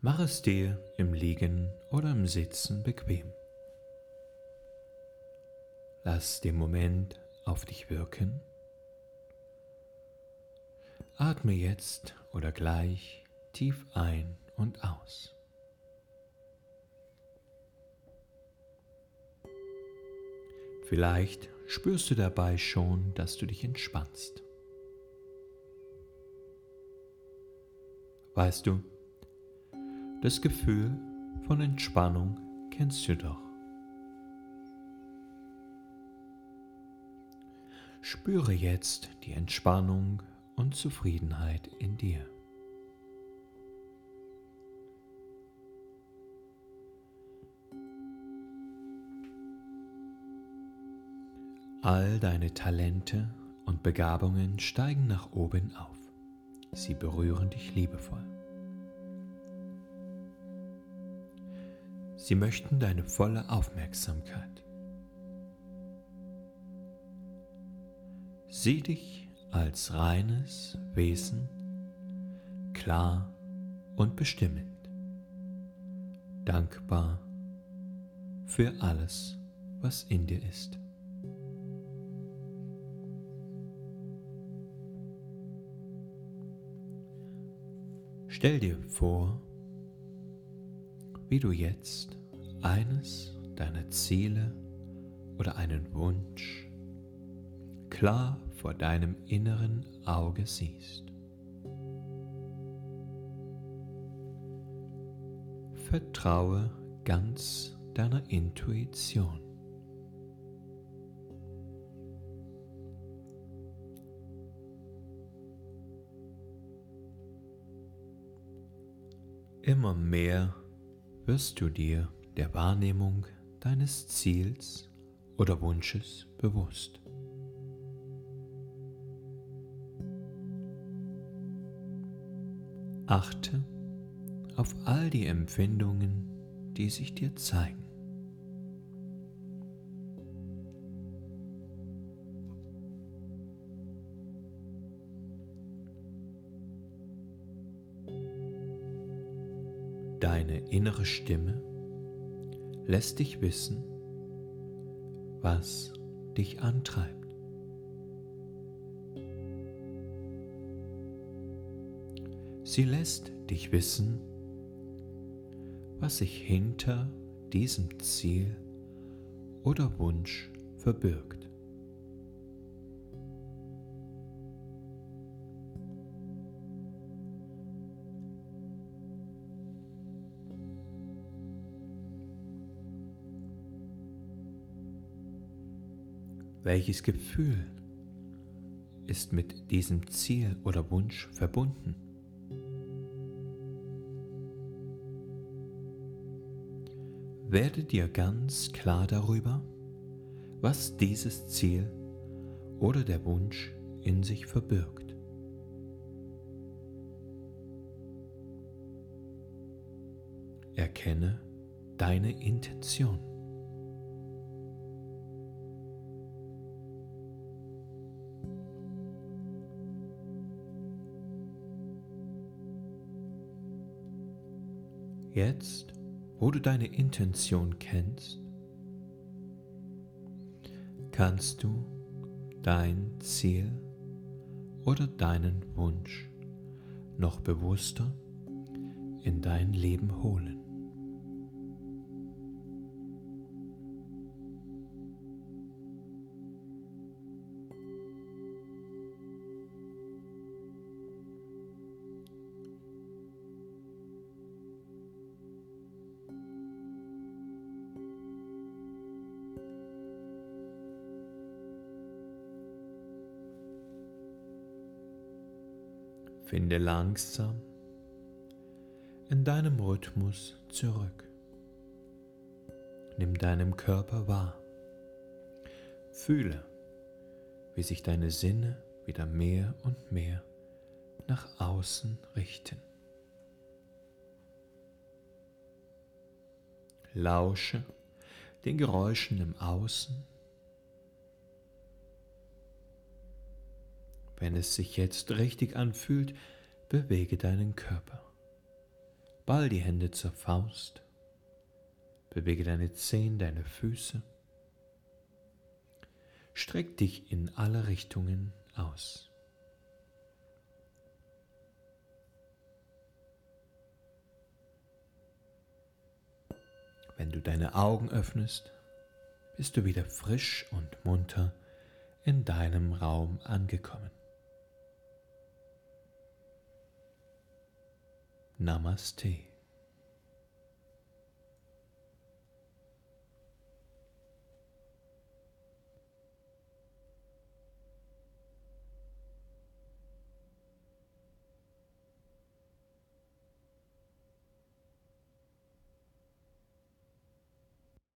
Mach es dir im Liegen oder im Sitzen bequem. Lass den Moment auf dich wirken. Atme jetzt oder gleich tief ein und aus. Vielleicht spürst du dabei schon, dass du dich entspannst. Weißt du, das Gefühl von Entspannung kennst du doch. Spüre jetzt die Entspannung und Zufriedenheit in dir. All deine Talente und Begabungen steigen nach oben auf. Sie berühren dich liebevoll. Sie möchten deine volle Aufmerksamkeit. Sieh dich als reines Wesen, klar und bestimmend, dankbar für alles, was in dir ist. Stell dir vor, wie du jetzt eines deiner Ziele oder einen Wunsch klar vor deinem inneren Auge siehst. Vertraue ganz deiner Intuition. Immer mehr wirst du dir der Wahrnehmung deines Ziels oder Wunsches bewusst. Achte auf all die Empfindungen, die sich dir zeigen. Deine innere Stimme lässt dich wissen, was dich antreibt. Sie lässt dich wissen, was sich hinter diesem Ziel oder Wunsch verbirgt. Welches Gefühl ist mit diesem Ziel oder Wunsch verbunden? Werde dir ganz klar darüber, was dieses Ziel oder der Wunsch in sich verbirgt. Erkenne deine Intention. Jetzt, wo du deine Intention kennst, kannst du dein Ziel oder deinen Wunsch noch bewusster in dein Leben holen. Finde langsam in deinem Rhythmus zurück. Nimm deinem Körper wahr. Fühle, wie sich deine Sinne wieder mehr und mehr nach außen richten. Lausche den Geräuschen im Außen Wenn es sich jetzt richtig anfühlt, bewege deinen Körper. Ball die Hände zur Faust. Bewege deine Zehen, deine Füße. Streck dich in alle Richtungen aus. Wenn du deine Augen öffnest, bist du wieder frisch und munter in deinem Raum angekommen. Namaste.